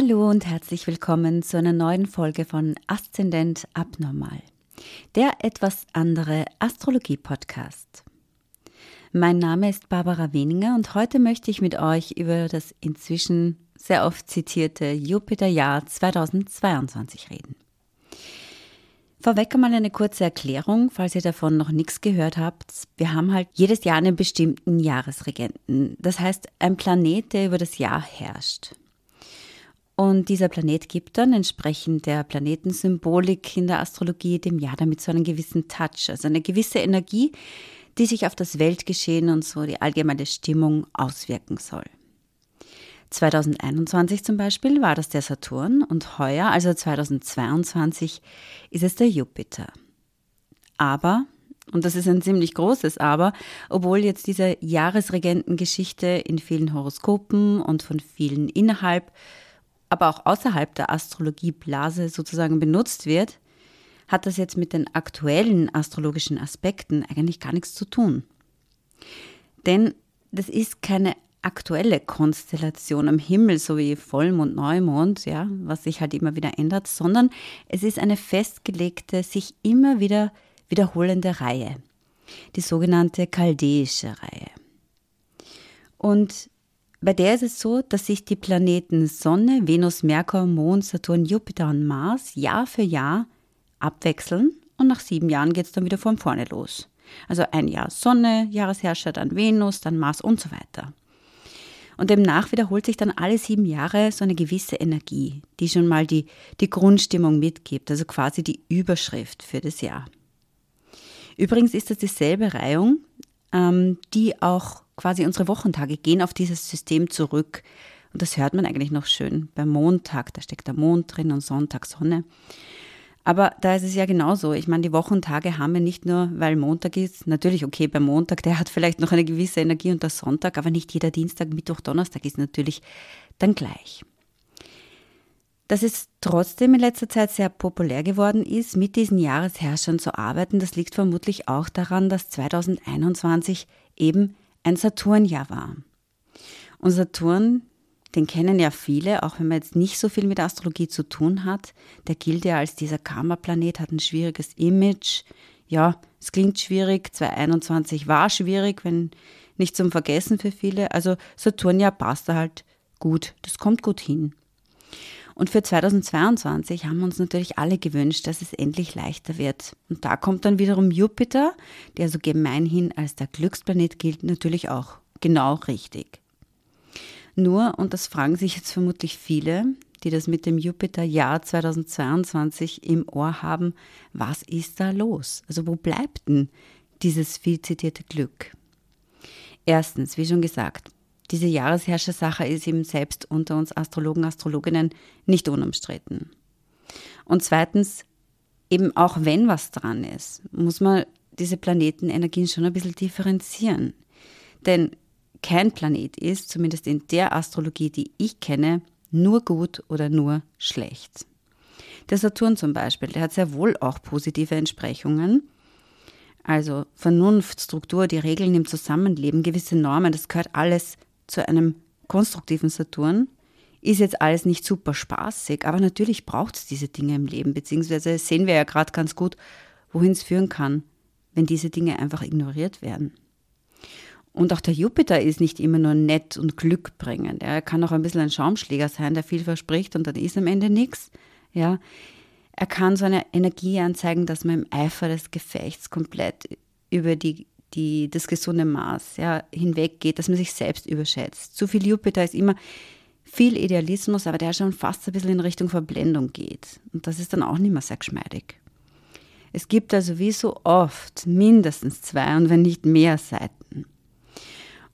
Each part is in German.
Hallo und herzlich willkommen zu einer neuen Folge von Aszendent Abnormal, der etwas andere Astrologie-Podcast. Mein Name ist Barbara Weninger und heute möchte ich mit euch über das inzwischen sehr oft zitierte Jupiterjahr 2022 reden. Vorweg einmal eine kurze Erklärung, falls ihr davon noch nichts gehört habt. Wir haben halt jedes Jahr einen bestimmten Jahresregenten. Das heißt, ein Planet, der über das Jahr herrscht. Und dieser Planet gibt dann entsprechend der Planetensymbolik in der Astrologie dem Jahr damit so einen gewissen Touch, also eine gewisse Energie, die sich auf das Weltgeschehen und so die allgemeine Stimmung auswirken soll. 2021 zum Beispiel war das der Saturn und heuer, also 2022, ist es der Jupiter. Aber, und das ist ein ziemlich großes Aber, obwohl jetzt diese Jahresregentengeschichte in vielen Horoskopen und von vielen innerhalb aber auch außerhalb der Astrologieblase sozusagen benutzt wird, hat das jetzt mit den aktuellen astrologischen Aspekten eigentlich gar nichts zu tun. Denn das ist keine aktuelle Konstellation am Himmel, so wie Vollmond, Neumond, ja, was sich halt immer wieder ändert, sondern es ist eine festgelegte, sich immer wieder wiederholende Reihe, die sogenannte chaldäische Reihe. Und bei der ist es so, dass sich die Planeten Sonne, Venus, Merkur, Mond, Saturn, Jupiter und Mars Jahr für Jahr abwechseln und nach sieben Jahren geht es dann wieder von vorne los. Also ein Jahr Sonne, Jahresherrscher, dann Venus, dann Mars und so weiter. Und demnach wiederholt sich dann alle sieben Jahre so eine gewisse Energie, die schon mal die, die Grundstimmung mitgibt, also quasi die Überschrift für das Jahr. Übrigens ist das dieselbe Reihung, ähm, die auch quasi unsere Wochentage gehen auf dieses System zurück. Und das hört man eigentlich noch schön. Beim Montag, da steckt der Mond drin und Sonntag Sonne. Aber da ist es ja genauso. Ich meine, die Wochentage haben wir nicht nur, weil Montag ist. Natürlich, okay, beim Montag, der hat vielleicht noch eine gewisse Energie und der Sonntag, aber nicht jeder Dienstag, Mittwoch, Donnerstag ist natürlich dann gleich. Dass es trotzdem in letzter Zeit sehr populär geworden ist, mit diesen Jahresherrschern zu arbeiten, das liegt vermutlich auch daran, dass 2021 eben ein Saturnjahr war. Und Saturn, den kennen ja viele, auch wenn man jetzt nicht so viel mit Astrologie zu tun hat. Der gilt ja als dieser Karma-Planet, hat ein schwieriges Image. Ja, es klingt schwierig. 2021 war schwierig, wenn nicht zum Vergessen für viele. Also Saturnjahr passt da halt gut. Das kommt gut hin. Und für 2022 haben wir uns natürlich alle gewünscht, dass es endlich leichter wird. Und da kommt dann wiederum Jupiter, der so gemeinhin als der Glücksplanet gilt, natürlich auch genau richtig. Nur, und das fragen sich jetzt vermutlich viele, die das mit dem Jupiter-Jahr 2022 im Ohr haben, was ist da los? Also wo bleibt denn dieses viel zitierte Glück? Erstens, wie schon gesagt, diese Jahresherrschersache ist eben selbst unter uns Astrologen, Astrologinnen nicht unumstritten. Und zweitens, eben auch wenn was dran ist, muss man diese Planetenenergien schon ein bisschen differenzieren. Denn kein Planet ist, zumindest in der Astrologie, die ich kenne, nur gut oder nur schlecht. Der Saturn zum Beispiel, der hat sehr wohl auch positive Entsprechungen. Also Vernunft, Struktur, die Regeln im Zusammenleben, gewisse Normen, das gehört alles zu einem konstruktiven Saturn ist jetzt alles nicht super spaßig, aber natürlich braucht es diese Dinge im Leben, beziehungsweise sehen wir ja gerade ganz gut, wohin es führen kann, wenn diese Dinge einfach ignoriert werden. Und auch der Jupiter ist nicht immer nur nett und glückbringend. Er kann auch ein bisschen ein Schaumschläger sein, der viel verspricht und dann ist am Ende nichts. Ja. Er kann so eine Energie anzeigen, dass man im Eifer des Gefechts komplett über die die, das gesunde Maß ja, hinweggeht, dass man sich selbst überschätzt. Zu viel Jupiter ist immer viel Idealismus, aber der schon fast ein bisschen in Richtung Verblendung geht. Und das ist dann auch nicht mehr sehr geschmeidig. Es gibt also wie so oft mindestens zwei und wenn nicht mehr Seiten.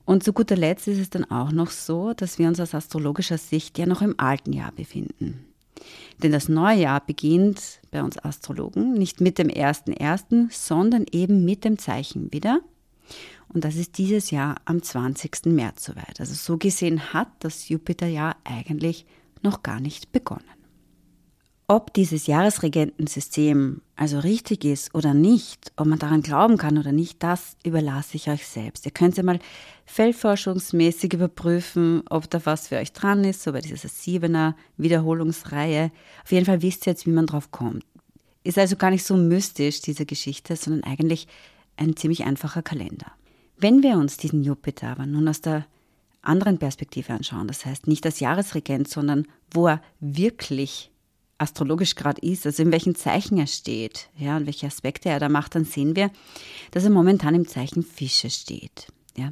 Und zu guter Letzt ist es dann auch noch so, dass wir uns aus astrologischer Sicht ja noch im alten Jahr befinden. Denn das neue Jahr beginnt bei uns Astrologen nicht mit dem 1.1., sondern eben mit dem Zeichen wieder. Und das ist dieses Jahr am 20. März soweit. Also so gesehen hat das Jupiterjahr eigentlich noch gar nicht begonnen. Ob dieses Jahresregentensystem also richtig ist oder nicht, ob man daran glauben kann oder nicht, das überlasse ich euch selbst. Ihr könnt ja mal feldforschungsmäßig überprüfen, ob da was für euch dran ist, so bei dieser siebener Wiederholungsreihe. Auf jeden Fall wisst ihr jetzt, wie man drauf kommt. Ist also gar nicht so mystisch, diese Geschichte, sondern eigentlich ein ziemlich einfacher Kalender. Wenn wir uns diesen Jupiter aber nun aus der anderen Perspektive anschauen, das heißt nicht als Jahresregent, sondern wo er wirklich astrologisch gerade ist, also in welchen Zeichen er steht, ja, und welche Aspekte er da macht, dann sehen wir, dass er momentan im Zeichen Fische steht. Ja.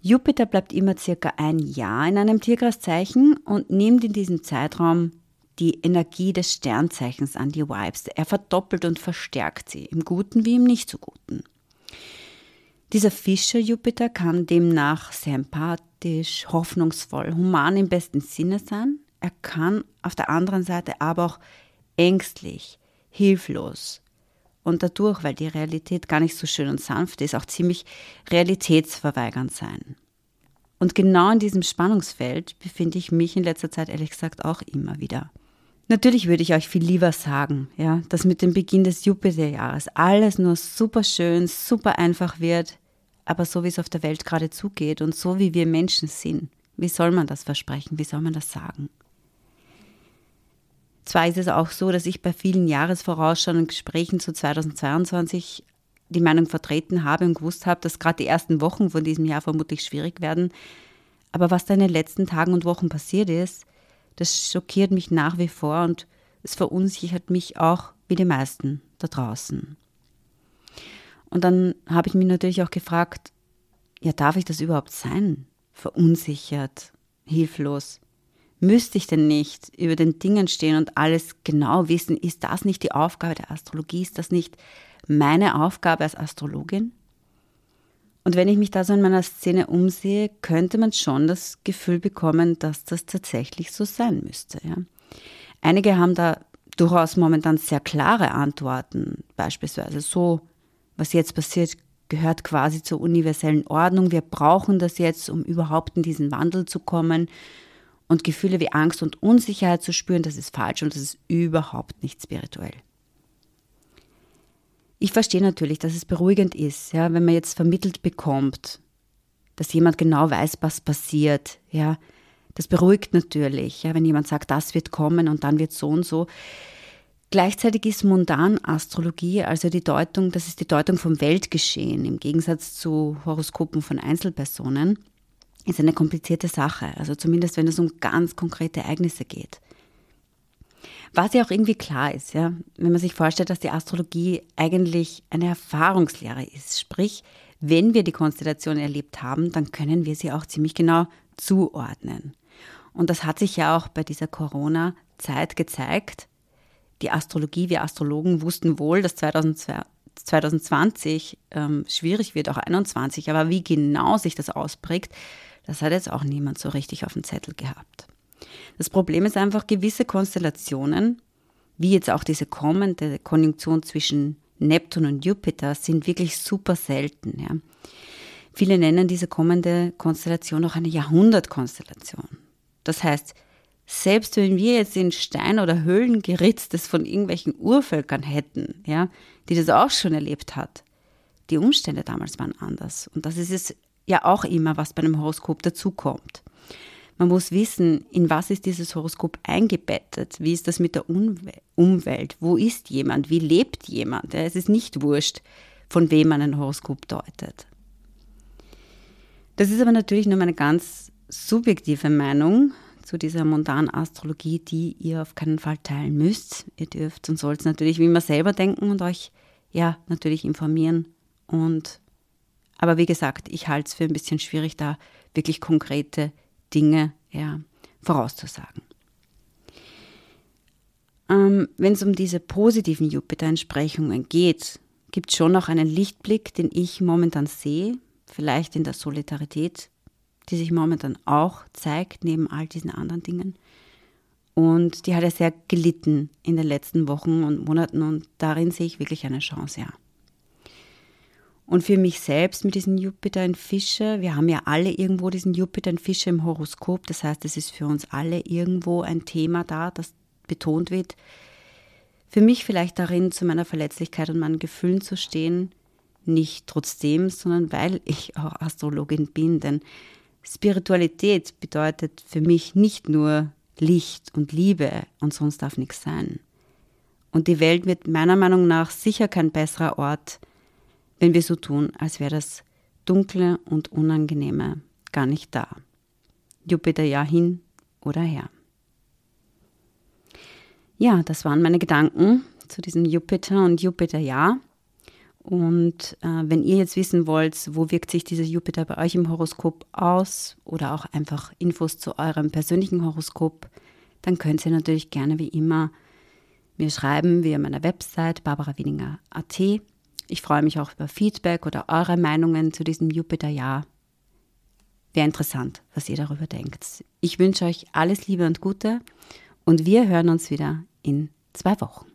Jupiter bleibt immer circa ein Jahr in einem Tierkreiszeichen und nimmt in diesem Zeitraum die Energie des Sternzeichens an, die Vibes. Er verdoppelt und verstärkt sie, im Guten wie im nicht so Guten. Dieser Fischer-Jupiter kann demnach sehr empathisch, hoffnungsvoll, human im besten Sinne sein, er kann auf der anderen Seite aber auch ängstlich, hilflos und dadurch, weil die Realität gar nicht so schön und sanft ist, auch ziemlich realitätsverweigernd sein. Und genau in diesem Spannungsfeld befinde ich mich in letzter Zeit ehrlich gesagt auch immer wieder. Natürlich würde ich euch viel lieber sagen, ja, dass mit dem Beginn des Jupiterjahres alles nur super schön, super einfach wird, aber so wie es auf der Welt gerade zugeht und so wie wir Menschen sind, wie soll man das versprechen, wie soll man das sagen? Zwar ist es auch so, dass ich bei vielen Jahresvorausschauenden Gesprächen zu 2022 die Meinung vertreten habe und gewusst habe, dass gerade die ersten Wochen von diesem Jahr vermutlich schwierig werden. Aber was da in den letzten Tagen und Wochen passiert ist, das schockiert mich nach wie vor und es verunsichert mich auch wie die meisten da draußen. Und dann habe ich mich natürlich auch gefragt, ja, darf ich das überhaupt sein? Verunsichert, hilflos. Müsste ich denn nicht über den Dingen stehen und alles genau wissen? Ist das nicht die Aufgabe der Astrologie? Ist das nicht meine Aufgabe als Astrologin? Und wenn ich mich da so in meiner Szene umsehe, könnte man schon das Gefühl bekommen, dass das tatsächlich so sein müsste. Ja? Einige haben da durchaus momentan sehr klare Antworten, beispielsweise so, was jetzt passiert, gehört quasi zur universellen Ordnung. Wir brauchen das jetzt, um überhaupt in diesen Wandel zu kommen. Und Gefühle wie Angst und Unsicherheit zu spüren, das ist falsch und das ist überhaupt nicht spirituell. Ich verstehe natürlich, dass es beruhigend ist, ja, wenn man jetzt vermittelt bekommt, dass jemand genau weiß, was passiert. Ja, das beruhigt natürlich, ja, wenn jemand sagt, das wird kommen und dann wird so und so. Gleichzeitig ist Mundan-Astrologie, also die Deutung, das ist die Deutung vom Weltgeschehen im Gegensatz zu Horoskopen von Einzelpersonen ist eine komplizierte Sache, also zumindest wenn es um ganz konkrete Ereignisse geht. Was ja auch irgendwie klar ist, ja, wenn man sich vorstellt, dass die Astrologie eigentlich eine Erfahrungslehre ist, sprich, wenn wir die Konstellation erlebt haben, dann können wir sie auch ziemlich genau zuordnen. Und das hat sich ja auch bei dieser Corona-Zeit gezeigt. Die Astrologie, wir Astrologen wussten wohl, dass 2020 ähm, schwierig wird, auch 2021, aber wie genau sich das ausprägt, das hat jetzt auch niemand so richtig auf dem Zettel gehabt. Das Problem ist einfach, gewisse Konstellationen, wie jetzt auch diese kommende Konjunktion zwischen Neptun und Jupiter, sind wirklich super selten. Ja. Viele nennen diese kommende Konstellation auch eine Jahrhundertkonstellation. Das heißt, selbst wenn wir jetzt in Stein oder Höhlen geritztes von irgendwelchen Urvölkern hätten, ja, die das auch schon erlebt hat, die Umstände damals waren anders. Und das ist es ja auch immer, was bei einem Horoskop dazukommt. Man muss wissen, in was ist dieses Horoskop eingebettet? Wie ist das mit der Umwelt? Wo ist jemand? Wie lebt jemand? Es ist nicht wurscht, von wem man ein Horoskop deutet. Das ist aber natürlich nur meine ganz subjektive Meinung zu dieser mondanen Astrologie, die ihr auf keinen Fall teilen müsst. Ihr dürft und sollt natürlich wie immer selber denken und euch ja natürlich informieren und aber wie gesagt, ich halte es für ein bisschen schwierig, da wirklich konkrete Dinge ja, vorauszusagen. Ähm, Wenn es um diese positiven Jupiter-Entsprechungen geht, gibt es schon noch einen Lichtblick, den ich momentan sehe, vielleicht in der Solidarität, die sich momentan auch zeigt, neben all diesen anderen Dingen. Und die hat ja sehr gelitten in den letzten Wochen und Monaten und darin sehe ich wirklich eine Chance, ja. Und für mich selbst mit diesem Jupiter in Fische, wir haben ja alle irgendwo diesen Jupiter in Fische im Horoskop, das heißt, es ist für uns alle irgendwo ein Thema da, das betont wird. Für mich vielleicht darin, zu meiner Verletzlichkeit und meinen Gefühlen zu stehen, nicht trotzdem, sondern weil ich auch Astrologin bin. Denn Spiritualität bedeutet für mich nicht nur Licht und Liebe und sonst darf nichts sein. Und die Welt wird meiner Meinung nach sicher kein besserer Ort, wenn wir so tun, als wäre das Dunkle und Unangenehme gar nicht da. Jupiter ja hin oder her. Ja, das waren meine Gedanken zu diesem Jupiter und Jupiter ja. Und äh, wenn ihr jetzt wissen wollt, wo wirkt sich dieser Jupiter bei euch im Horoskop aus oder auch einfach Infos zu eurem persönlichen Horoskop, dann könnt ihr natürlich gerne wie immer mir schreiben via meiner Website barbarawiedinger.at. Ich freue mich auch über Feedback oder eure Meinungen zu diesem Jupiter-Jahr. Wäre interessant, was ihr darüber denkt. Ich wünsche euch alles Liebe und Gute und wir hören uns wieder in zwei Wochen.